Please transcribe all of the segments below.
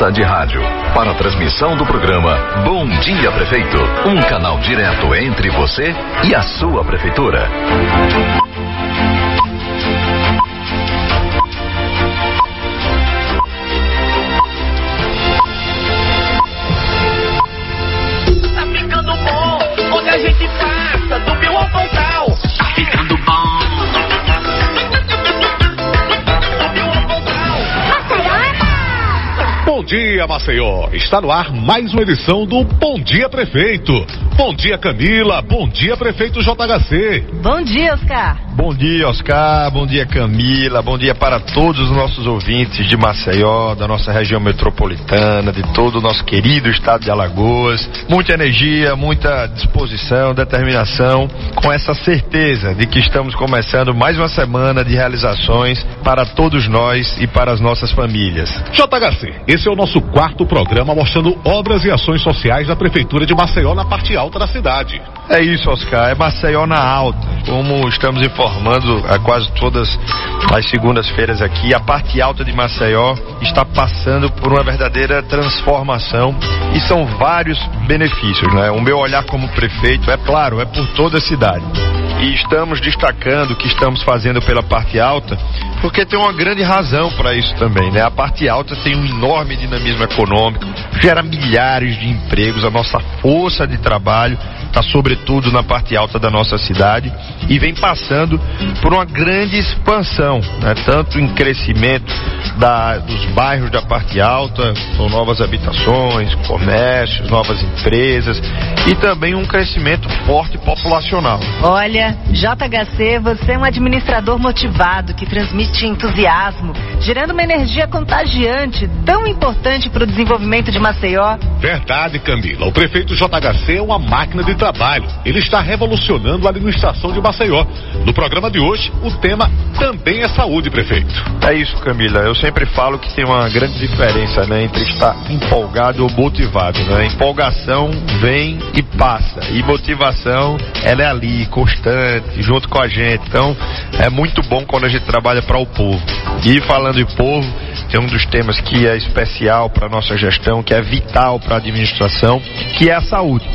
emissora de rádio para a transmissão do programa Bom Dia Prefeito, um canal direto entre você e a sua prefeitura. Dia, Maceió. Está no ar mais uma edição do Bom Dia Prefeito. Bom dia, Camila. Bom dia, Prefeito JHC. Bom dia, Oscar. Bom dia, Oscar. Bom dia, Camila. Bom dia para todos os nossos ouvintes de Maceió, da nossa região metropolitana, de todo o nosso querido estado de Alagoas. Muita energia, muita disposição, determinação, com essa certeza de que estamos começando mais uma semana de realizações para todos nós e para as nossas famílias. JHC, esse é o nosso quarto programa mostrando obras e ações sociais da Prefeitura de Maceió na parte alta da cidade. É isso, Oscar. É Maceió na alta. Como estamos informando a quase todas as segundas-feiras aqui, a parte alta de Maceió está passando por uma verdadeira transformação e são vários benefícios, né? O meu olhar como prefeito, é claro, é por toda a cidade. E estamos destacando o que estamos fazendo pela parte alta, porque tem uma grande razão para isso também, né? A parte alta tem um enorme dinamismo econômico, gera milhares de empregos, a nossa força de trabalho está sobretudo na parte alta da nossa cidade e vem passando por uma grande expansão, né? tanto em crescimento da, dos bairros da parte alta, com novas habitações, comércios, novas empresas e também um crescimento forte populacional. Olha, JHC, você é um administrador motivado que transmite entusiasmo, gerando uma energia contagiante, tão importante para o desenvolvimento de Maceió. Verdade, Camila. O prefeito JHC é uma máquina de trabalho. Ele está revolucionando a administração de Maceió. No programa de hoje, o tema também é saúde, prefeito. É isso, Camila. Eu sempre falo que tem uma grande diferença né, entre estar empolgado ou motivado. Né? Empolgação vem e passa. E motivação, ela é ali, constante, junto com a gente. Então, é muito bom quando a gente trabalha para o povo. E falando em povo, tem um dos temas que é especial para nossa gestão, que é vital para a administração, que é a saúde.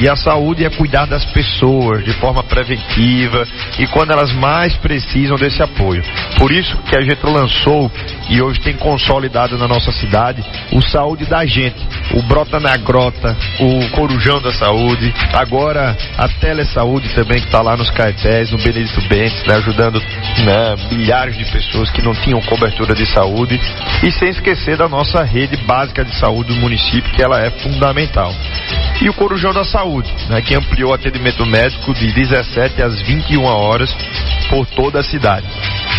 E a saúde é cuidar das pessoas de forma preventiva e quando elas mais precisam desse apoio. Por isso que a gente lançou e hoje tem consolidado na nossa cidade o Saúde da Gente, o Brota na Grota, o Corujão da Saúde, agora a Telesaúde também que está lá nos Caetés, no Benedito Bentes, né, ajudando né, milhares de pessoas que não tinham cobertura de saúde e sem esquecer da nossa rede básica de saúde do município, que ela é fundamental. E o Corujão da Saúde, né, que ampliou o atendimento médico de 17 às 21 horas por toda a cidade.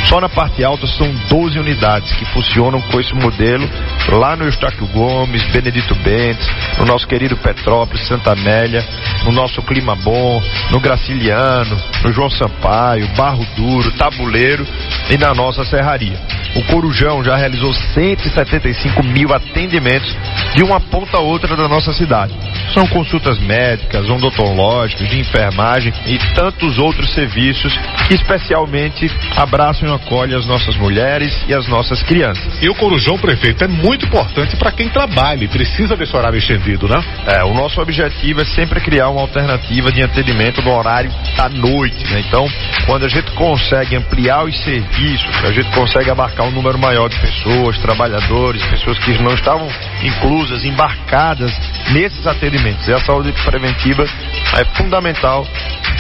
Só na parte alta são 12 unidades que funcionam com esse modelo lá no Eustáquio Gomes, Benedito Bentes, no nosso querido Petrópolis, Santa Amélia, no nosso Clima Bom, no Graciliano, no João Sampaio, Barro Duro, Tabuleiro e na nossa Serraria. O Corujão já realizou 175 mil atendimentos de uma ponta a outra da nossa cidade. São consultas médicas, odontológicas, de enfermagem e tantos outros serviços que especialmente abraçam e acolhem as nossas mulheres e as nossas crianças. E o Corujão, prefeito, é muito importante para quem trabalha e precisa desse horário estendido, né? É, o nosso objetivo é sempre criar uma alternativa de atendimento no horário da noite, né? Então, quando a gente consegue ampliar os serviços, a gente consegue abarcar um número maior de pessoas, trabalhadores, pessoas que não estavam inclusas, embarcadas nesses atendimentos. E a saúde preventiva é fundamental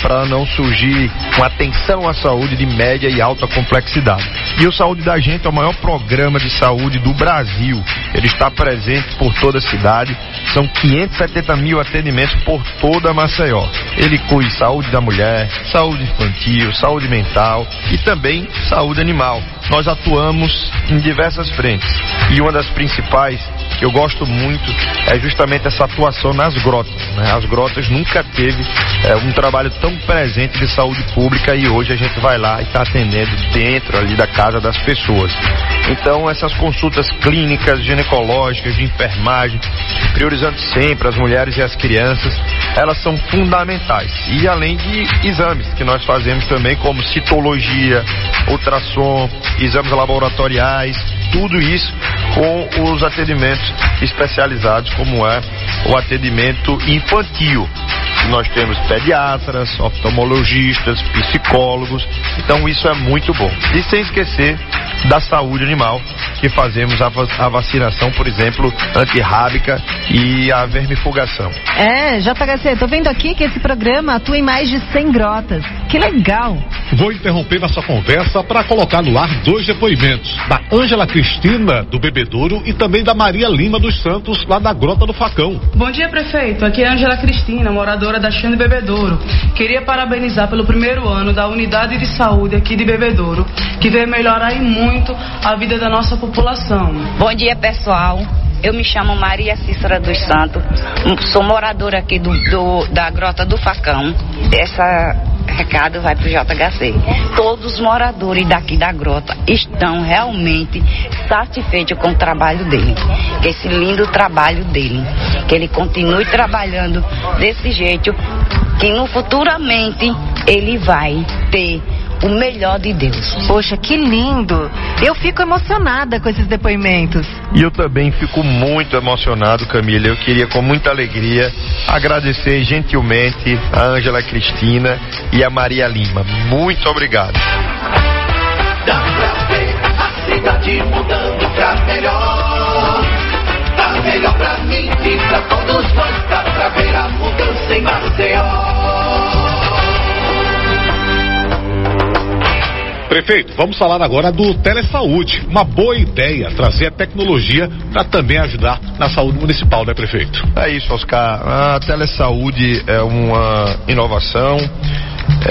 para não surgir uma atenção à saúde de média e alta complexidade. E o Saúde da Gente é o maior programa de saúde do Brasil. Ele está presente por toda a cidade. São 570 mil atendimentos por toda Maceió. Ele inclui saúde da mulher, saúde infantil, saúde mental e também saúde animal. Nós atuamos em diversas frentes e uma das principais que eu gosto muito é justamente essa atuação nas grotas. Né? As grotas nunca teve é, um trabalho tão presente de saúde pública e hoje a gente vai lá e está atendendo dentro ali da casa das pessoas. Então, essas consultas clínicas, ginecológicas, de enfermagem, priorizando sempre as mulheres e as crianças, elas são fundamentais. E além de exames que nós fazemos também, como citologia, ultrassom, exames laboratoriais, tudo isso com os atendimentos especializados, como é o atendimento infantil. Nós temos pediatras, oftalmologistas, psicólogos, então isso é muito bom. E sem esquecer da saúde animal, que fazemos a, a vacinação, por exemplo, antirrábica e a vermifugação. É, JHC, tô vendo aqui que esse programa atua em mais de 100 grotas. Que legal! Vou interromper nossa conversa para colocar no ar dois depoimentos, da Ângela Cristina, do Bebedouro, e também da Maria Lima dos Santos, lá da Grota do Facão. Bom dia, prefeito. Aqui é Ângela Cristina, moradora da Xande Bebedouro. Queria parabenizar pelo primeiro ano da unidade de saúde aqui de Bebedouro, que veio melhorar muito a vida da nossa população. Bom dia, pessoal. Eu me chamo Maria Cícera dos Santos, sou moradora aqui do, do da Grota do Facão. Essa recado vai para o JHC. Todos os moradores daqui da grota estão realmente satisfeitos com o trabalho dele, com esse lindo trabalho dele, que ele continue trabalhando desse jeito, que no futuramente ele vai ter o melhor de Deus. Poxa, que lindo! Eu fico emocionada com esses depoimentos. E eu também fico muito emocionado, Camila. Eu queria com muita alegria agradecer gentilmente a Ângela Cristina e a Maria Lima. Muito obrigado. Dá pra ver a cidade mudando Prefeito, vamos falar agora do telesaúde. Uma boa ideia trazer a tecnologia para também ajudar na saúde municipal, né, prefeito? É isso, Oscar. A telesaúde é uma inovação,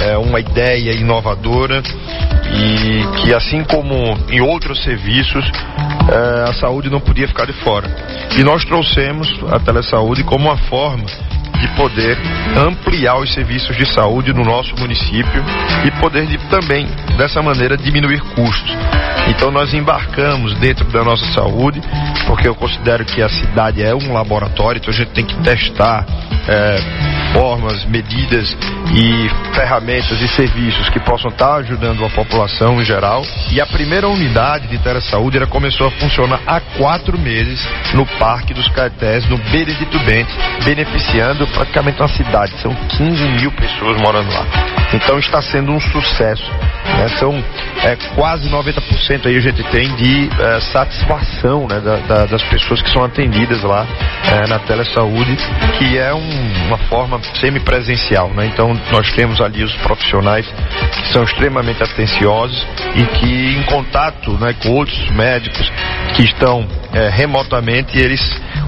é uma ideia inovadora e que, assim como em outros serviços, é, a saúde não podia ficar de fora. E nós trouxemos a telesaúde como uma forma de poder ampliar os serviços de saúde no nosso município e poder de, também, dessa maneira, diminuir custos. Então nós embarcamos dentro da nossa saúde, porque eu considero que a cidade é um laboratório, então a gente tem que testar é, formas, medidas e ferramentas e serviços que possam estar ajudando a população em geral. E a primeira unidade de telesaúde ela começou a funcionar há quatro meses no Parque dos Caetés, no Benedito Bente, beneficiando praticamente uma cidade. São 15 mil pessoas morando lá. Então está sendo um sucesso. Né? São é, quase 90% aí a gente tem de é, satisfação né, da, da, das pessoas que são atendidas lá é, na telesaúde, que é um, uma forma semipresencial. Né? Então nós temos ali os profissionais que são extremamente atenciosos e que em contato né, com outros médicos que estão é, remotamente, eles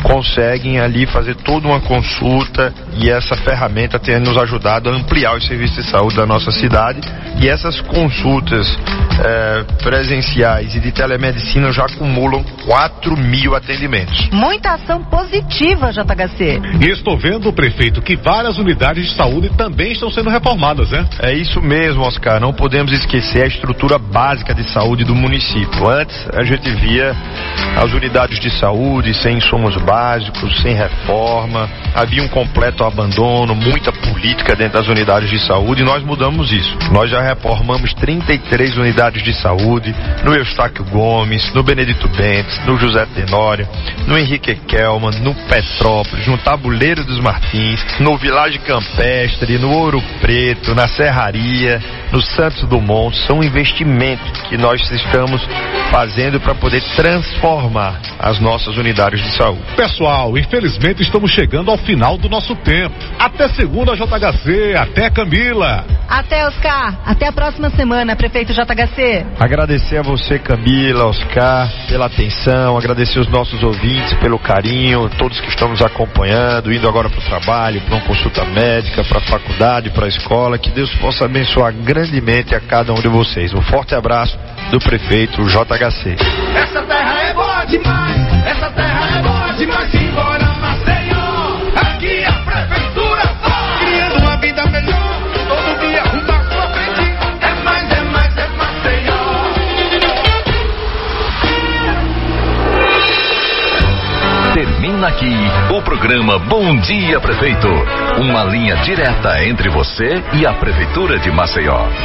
conseguem ali fazer toda uma consulta e essa ferramenta tem nos ajudado a ampliar os serviços de saúde da nossa cidade e essas consultas é, presenciais e de telemedicina já acumulam 4 mil atendimentos. Muita ação positiva, JHC. E estou vendo, prefeito, que várias unidades de saúde também estão sendo reformadas, né? É isso mesmo, Oscar. Não podemos esquecer a estrutura básica de saúde do município. Antes a gente via as unidades de saúde sem insumos básicos, sem reforma, havia um completo abandono, muita política dentro das unidades de saúde e nós mudamos isso. Nós já reformamos 33 unidades de saúde no Eustáquio Gomes, no Benedito Bentes, no José Tenório, no Henrique Kelman, no Petrópolis, no Tabuleiro dos Martins, no Village Campestre, no Ouro Preto, na Serraria, no Santos Dumont. São investimentos que nós estamos fazendo para poder transformar as nossas unidades de saúde. Pessoal, infelizmente estamos chegando ao final do nosso tempo. Até segunda, JHC. Até Camila. Até, Oscar. Até a próxima semana, prefeito JHC. Agradecer a você, Camila, Oscar, pela atenção, agradecer os nossos ouvintes pelo carinho, todos que estão nos acompanhando, indo agora para o trabalho, para uma consulta médica, para a faculdade, para a escola. Que Deus possa abençoar grandemente a cada um de vocês. Um forte abraço do prefeito JHC. Essa terra é boa demais, essa terra é boa demais, embora Maceió, aqui a prefeitura tá criando uma vida melhor, todo dia uma sua frente, é mais, é mais, é Maceió. Termina aqui o programa Bom Dia Prefeito, uma linha direta entre você e a prefeitura de Maceió.